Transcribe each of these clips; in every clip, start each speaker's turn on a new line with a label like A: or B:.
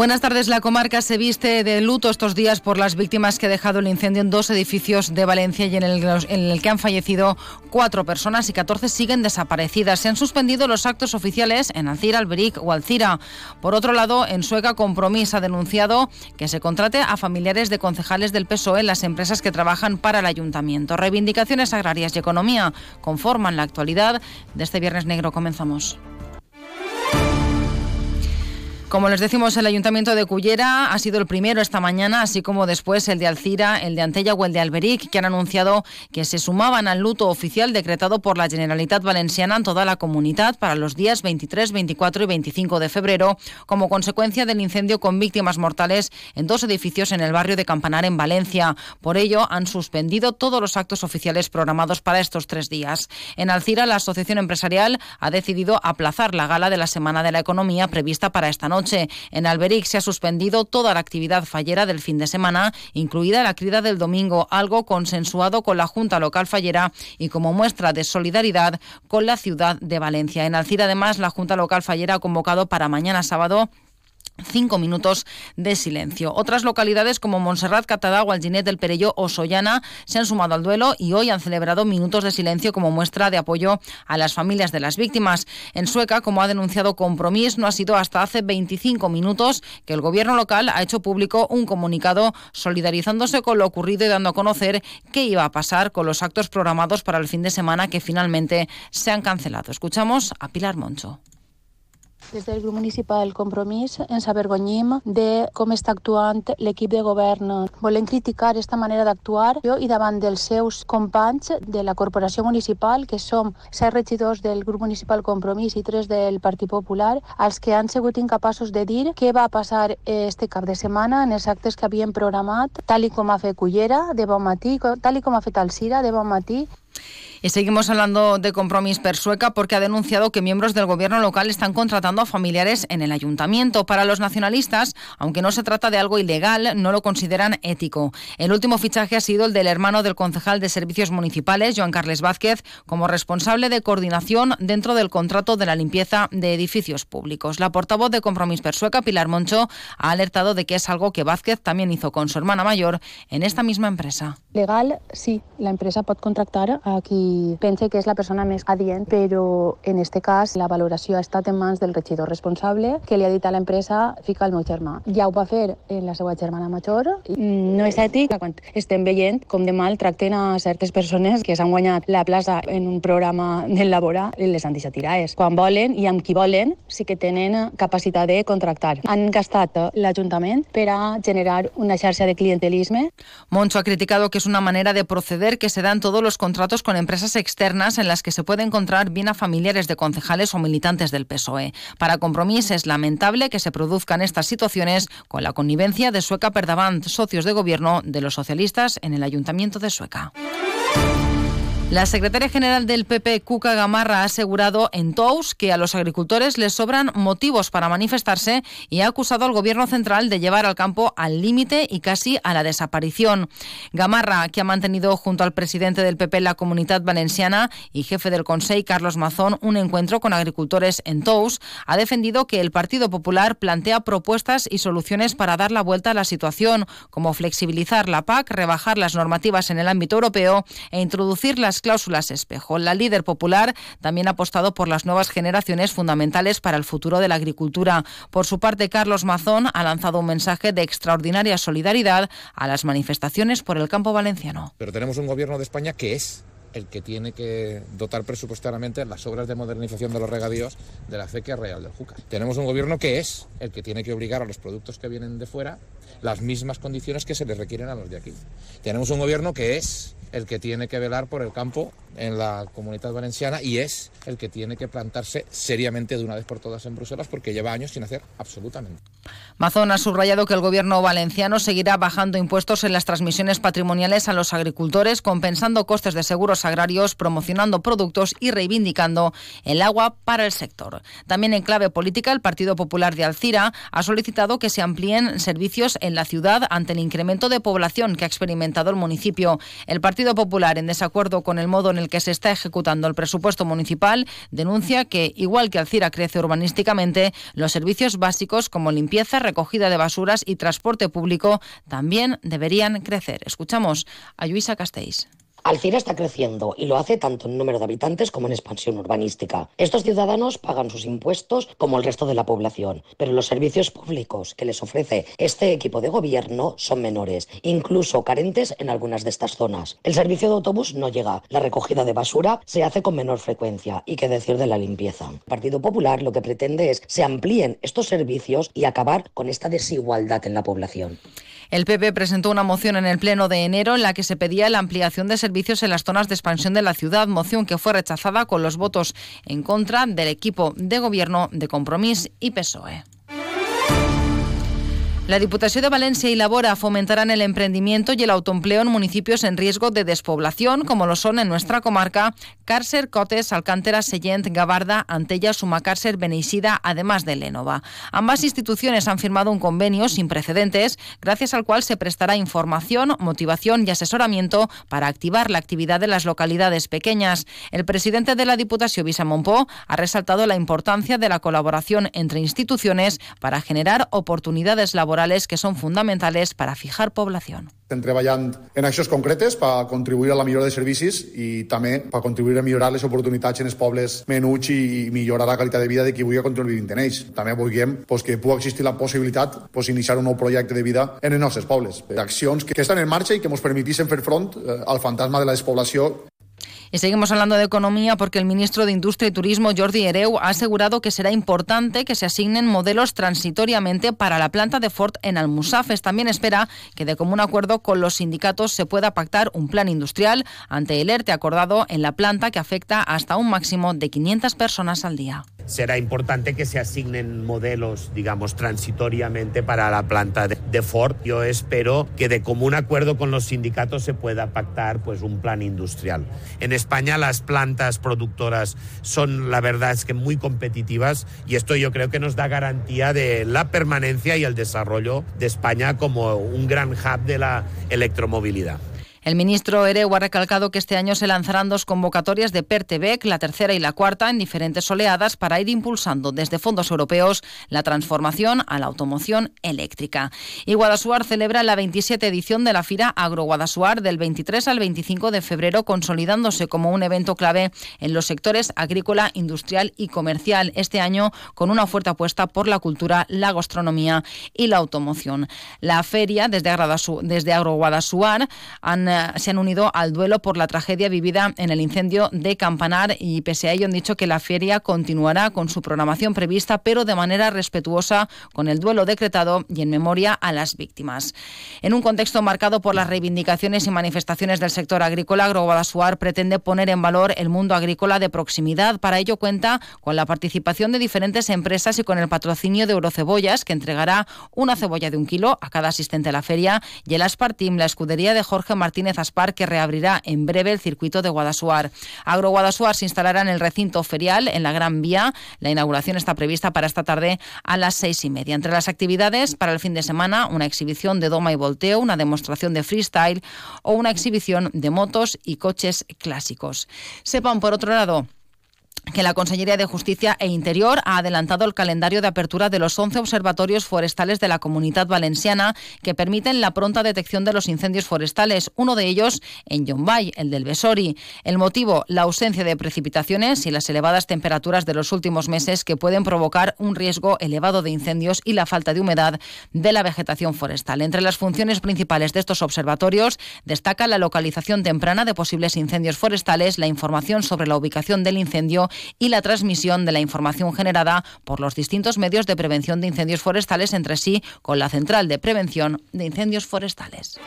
A: Buenas tardes. La comarca se viste de luto estos días por las víctimas que ha dejado el incendio en dos edificios de Valencia y en el, que han fallecido cuatro personas y 14 siguen desaparecidas. Se han suspendido los actos oficiales en Alcira, Alberic o Alcira. Por otro lado, en Sueca, Compromís ha denunciado que se contrate a familiares de concejales del PSOE en las empresas que trabajan para el ayuntamiento. Reivindicaciones agrarias y economía conforman la actualidad de este Viernes Negro. Comenzamos. Como les decimos, el Ayuntamiento de Cullera ha sido el primero esta mañana, así como después el de Alcira, el de Antella o el de Alberic, que han anunciado que se sumaban al luto oficial decretado por la Generalitat Valenciana en toda la comunidad para los días 23, 24 y 25 de febrero, como consecuencia del incendio con víctimas mortales en dos edificios en el barrio de Campanar, en Valencia. Por ello, han suspendido todos los actos oficiales programados para estos tres días. En Alcira, la Asociación Empresarial ha decidido aplazar la gala de la Semana de la Economía prevista para esta noche en Alberic se ha suspendido toda la actividad fallera del fin de semana, incluida la crida del domingo, algo consensuado con la Junta Local Fallera y como muestra de solidaridad con la ciudad de Valencia. En Alcira, además, la Junta Local Fallera ha convocado para mañana sábado cinco minutos de silencio. Otras localidades como Montserrat, Catadau, Alginet del Perello o Sollana se han sumado al duelo y hoy han celebrado minutos de silencio como muestra de apoyo a las familias de las víctimas. En Sueca, como ha denunciado Compromís, no ha sido hasta hace 25 minutos que el gobierno local ha hecho público un comunicado solidarizándose con lo ocurrido y dando a conocer qué iba a pasar con los actos programados para el fin de semana que finalmente se han cancelado. Escuchamos a Pilar Moncho.
B: Des del grup municipal Compromís ens avergonyim de com està actuant l'equip de govern. Volem criticar aquesta manera d'actuar i davant dels seus companys de la corporació municipal, que som set regidors del grup municipal Compromís i tres del Partit Popular, els que han sigut incapaços de dir què va passar este cap de setmana en els actes que havien programat, tal i com ha fet Cullera de bon matí, tal i com ha fet Alcira de bon matí,
A: Y seguimos hablando de Compromís Persueca porque ha denunciado que miembros del gobierno local están contratando a familiares en el ayuntamiento. Para los nacionalistas, aunque no se trata de algo ilegal, no lo consideran ético. El último fichaje ha sido el del hermano del concejal de Servicios Municipales, Joan Carles Vázquez, como responsable de coordinación dentro del contrato de la limpieza de edificios públicos. La portavoz de Compromís Persueca, Pilar Moncho, ha alertado de que es algo que Vázquez también hizo con su hermana mayor en esta misma empresa.
B: Legal, sí, la empresa puede contractar a pense que és la persona més adient, però en este cas la valoració ha estat en mans del regidor responsable que li ha dit a l'empresa fica el meu germà. Ja ho va fer en la seva germana major. No és ètic quan estem veient com de mal tracten a certes persones que s'han guanyat la plaça en un programa del laboral i les han deixat tirades. Quan volen i amb qui volen sí que tenen capacitat de contractar. Han gastat l'Ajuntament per a generar una xarxa de clientelisme.
A: Moncho ha criticado que es una manera de proceder que se dan todos los contratos con empresas externas en las que se puede encontrar bien a familiares de concejales o militantes del PSOE. Para Compromís es lamentable que se produzcan estas situaciones con la connivencia de Sueca Perdavant, socios de gobierno de los socialistas en el Ayuntamiento de Sueca. La secretaria general del PP, Cuca Gamarra, ha asegurado en Tous que a los agricultores les sobran motivos para manifestarse y ha acusado al Gobierno central de llevar al campo al límite y casi a la desaparición. Gamarra, que ha mantenido junto al presidente del PP la Comunidad Valenciana y jefe del Consejo, Carlos Mazón, un encuentro con agricultores en Tous, ha defendido que el Partido Popular plantea propuestas y soluciones para dar la vuelta a la situación, como flexibilizar la PAC, rebajar las normativas en el ámbito europeo e introducir las cláusulas espejo. La líder popular también ha apostado por las nuevas generaciones fundamentales para el futuro de la agricultura. Por su parte, Carlos Mazón ha lanzado un mensaje de extraordinaria solidaridad a las manifestaciones por el campo valenciano.
C: Pero tenemos un gobierno de España que es el que tiene que dotar presupuestariamente las obras de modernización de los regadíos de la acequia real del Júcar. Tenemos un gobierno que es el que tiene que obligar a los productos que vienen de fuera las mismas condiciones que se les requieren a los de aquí. Tenemos un gobierno que es el que tiene que velar por el campo en la comunidad valenciana y es el que tiene que plantarse seriamente de una vez por todas en Bruselas porque lleva años sin hacer absolutamente.
A: Mazón ha subrayado que el gobierno valenciano seguirá bajando impuestos en las transmisiones patrimoniales a los agricultores, compensando costes de seguros agrarios, promocionando productos y reivindicando el agua para el sector. También en clave política, el Partido Popular de Alcira ha solicitado que se amplíen servicios en la ciudad ante el incremento de población que ha experimentado el municipio. El Partido Popular, en desacuerdo con el modo en el que se está ejecutando el presupuesto municipal, denuncia que, igual que Alcira crece urbanísticamente, los servicios básicos como limpieza, recogida de basuras y transporte público también deberían crecer. Escuchamos a Luisa Castells.
D: Alcira está creciendo y lo hace tanto en número de habitantes como en expansión urbanística. Estos ciudadanos pagan sus impuestos como el resto de la población, pero los servicios públicos que les ofrece este equipo de gobierno son menores, incluso carentes en algunas de estas zonas. El servicio de autobús no llega, la recogida de basura se hace con menor frecuencia y qué decir de la limpieza. El Partido Popular lo que pretende es que se amplíen estos servicios y acabar con esta desigualdad en la población.
A: El PP presentó una moción en el Pleno de enero en la que se pedía la ampliación de servicios en las zonas de expansión de la ciudad, moción que fue rechazada con los votos en contra del equipo de gobierno de Compromís y PSOE. La Diputación de Valencia y Labora fomentarán el emprendimiento y el autoempleo en municipios en riesgo de despoblación, como lo son en nuestra comarca Cárcer, Cotes, Alcántara, Sellent, Gabarda, Antella, Sumacárcer, Beneixida, además de Lénova. Ambas instituciones han firmado un convenio sin precedentes, gracias al cual se prestará información, motivación y asesoramiento para activar la actividad de las localidades pequeñas. El presidente de la Diputación, Visa Monpó, ha resaltado la importancia de la colaboración entre instituciones para generar oportunidades laborales que son fundamentales para fijar población.
E: Estem treballant en accions concretes per contribuir a la millora de servicis i també per contribuir a millorar les oportunitats en els pobles menuts i millorar la qualitat de vida de qui vulgui contribuir en ells. També vulguem pues, que pugui existir la possibilitat pues, iniciar un nou projecte de vida en els nostres pobles. Accions que, que estan en marxa i que ens permetissin fer front eh, al fantasma de la despoblació
A: Y seguimos hablando de economía porque el ministro de Industria y Turismo, Jordi Ereu, ha asegurado que será importante que se asignen modelos transitoriamente para la planta de Ford en Almusafes. También espera que de común acuerdo con los sindicatos se pueda pactar un plan industrial ante el ERTE acordado en la planta que afecta hasta un máximo de 500 personas al día
F: será importante que se asignen modelos, digamos, transitoriamente para la planta de, Ford. Yo espero que de común acuerdo con los sindicatos se pueda pactar pues, un plan industrial. En España las plantas productoras son, la verdad es que muy competitivas y esto yo creo que nos da garantía de la permanencia y el desarrollo de España como un gran hub de la electromovilidad.
A: El ministro Ereu ha recalcado que este año se lanzarán dos convocatorias de PERTEBEC, la tercera y la cuarta, en diferentes oleadas para ir impulsando desde fondos europeos la transformación a la automoción eléctrica. Y Guadasuar celebra la 27 edición de la Fira Agroguadasuar del 23 al 25 de febrero, consolidándose como un evento clave en los sectores agrícola, industrial y comercial. Este año con una fuerte apuesta por la cultura, la gastronomía y la automoción. La feria desde, desde Agroguadasuar han eh, se han unido al duelo por la tragedia vivida en el incendio de Campanar y pese a ello han dicho que la feria continuará con su programación prevista, pero de manera respetuosa con el duelo decretado y en memoria a las víctimas. En un contexto marcado por las reivindicaciones y manifestaciones del sector agrícola, Agroguadasuar pretende poner en valor el mundo agrícola de proximidad. Para ello cuenta con la participación de diferentes empresas y con el patrocinio de Eurocebollas, que entregará una cebolla de un kilo a cada asistente a la feria, y el Aspartim, la escudería de Jorge Martínez Martínez Aspar, que reabrirá en breve el circuito de Guadasuar. Agro Guadasuar se instalará en el recinto ferial, en la Gran Vía. La inauguración está prevista para esta tarde a las seis y media. Entre las actividades para el fin de semana, una exhibición de doma y volteo, una demostración de freestyle o una exhibición de motos y coches clásicos. Sepan, por otro lado, que la Consellería de Justicia e Interior ha adelantado el calendario de apertura de los 11 observatorios forestales de la Comunidad Valenciana que permiten la pronta detección de los incendios forestales, uno de ellos en Yombay, el del Besori. El motivo, la ausencia de precipitaciones y las elevadas temperaturas de los últimos meses que pueden provocar un riesgo elevado de incendios y la falta de humedad de la vegetación forestal. Entre las funciones principales de estos observatorios destaca la localización temprana de posibles incendios forestales, la información sobre la ubicación del incendio y la transmisión de la información generada por los distintos medios de prevención de incendios forestales entre sí con la Central de Prevención de Incendios Forestales.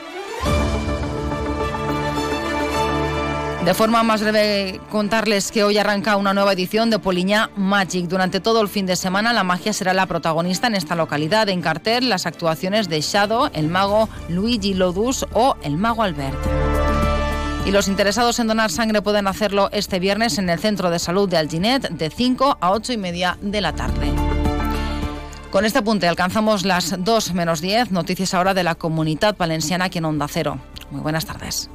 A: De forma más breve, contarles que hoy arranca una nueva edición de Poliña Magic. Durante todo el fin de semana, la magia será la protagonista en esta localidad. En cartel, las actuaciones de Shadow, el mago Luigi Lodus o el mago Albert. Y los interesados en donar sangre pueden hacerlo este viernes en el Centro de Salud de Alginet de 5 a 8 y media de la tarde. Con este apunte alcanzamos las 2 menos 10. Noticias ahora de la comunidad valenciana aquí en Onda Cero. Muy buenas tardes.